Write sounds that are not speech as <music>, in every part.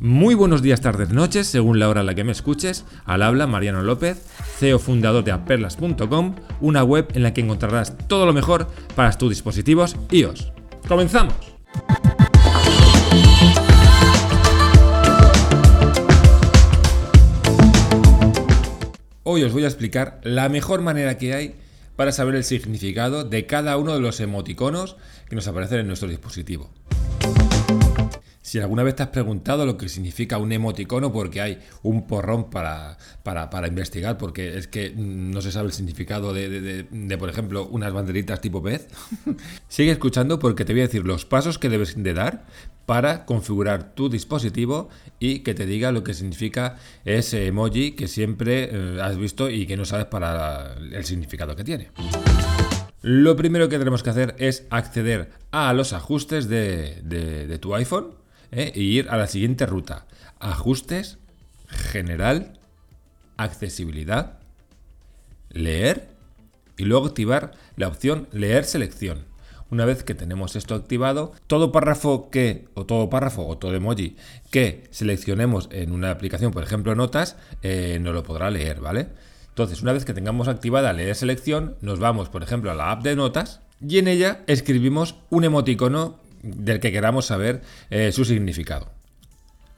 Muy buenos días, tardes, noches, según la hora en la que me escuches. Al habla Mariano López, CEO fundador de aperlas.com, una web en la que encontrarás todo lo mejor para tus dispositivos iOS. ¡Comenzamos! Hoy os voy a explicar la mejor manera que hay para saber el significado de cada uno de los emoticonos que nos aparecen en nuestro dispositivo. Si alguna vez te has preguntado lo que significa un emoticono, porque hay un porrón para, para, investigar, porque es que no se sabe el significado de, por ejemplo, unas banderitas tipo pez, <laughs> sigue escuchando porque te voy a decir los pasos que debes de dar para configurar tu dispositivo y que te diga lo que significa ese emoji que siempre eh, has visto y que no sabes para el significado que tiene. Lo primero que tenemos que hacer es acceder a los ajustes de tu iPhone ¿eh? y ir a la siguiente ruta. Ajustes, general, accesibilidad, leer y luego activar la opción leer selección. Una vez que tenemos esto activado, todo párrafo que, o todo párrafo, o todo emoji que seleccionemos en una aplicación, por ejemplo Notas, eh, no lo podrá leer, ¿vale? Entonces, una vez que tengamos activada leer selección, nos vamos, por ejemplo, a la app de Notas y en ella escribimos un emoticono del que queramos saber eh, su significado.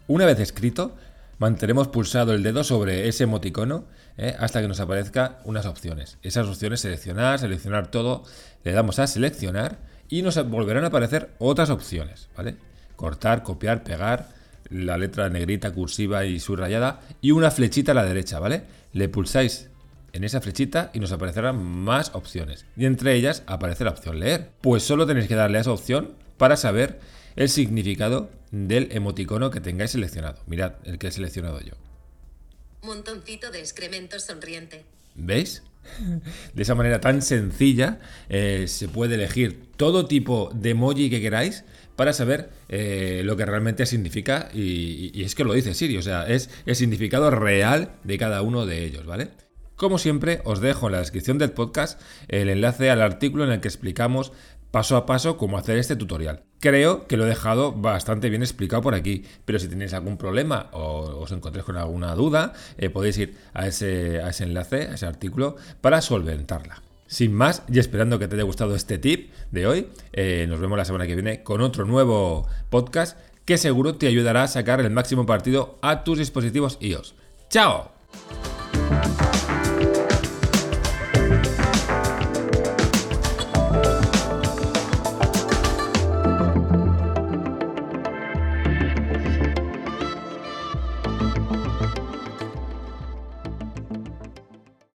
Una vez escrito, mantenemos pulsado el dedo sobre ese emoticono eh, hasta que nos aparezca unas opciones. Esas opciones seleccionar, seleccionar todo, le damos a seleccionar y nos volverán a aparecer otras opciones, ¿vale? Cortar, copiar, pegar, la letra negrita, cursiva y subrayada y una flechita a la derecha, ¿vale? Le pulsáis en esa flechita y nos aparecerán más opciones. Y entre ellas aparece la opción leer. Pues solo tenéis que darle a esa opción para saber el significado del emoticono que tengáis seleccionado. Mirad el que he seleccionado yo. Montoncito de excremento sonriente. ¿Veis? De esa manera tan sencilla eh, se puede elegir todo tipo de emoji que queráis para saber eh, lo que realmente significa y, y, es que lo dice Siri, o sea, es el significado real de cada uno de ellos, ¿vale? Como siempre, os dejo en la descripción del podcast el enlace al artículo en el que explicamos paso a paso cómo hacer este tutorial. Creo que lo he dejado bastante bien explicado por aquí, pero si tenéis algún problema o os encontréis con alguna duda, eh, podéis ir a ese, a ese enlace, a ese artículo, para solventarla. Sin más, y esperando que te haya gustado este tip de hoy, eh, nos vemos la semana que viene con otro nuevo podcast que seguro te ayudará a sacar el máximo partido a tus dispositivos iOS. ¡Chao!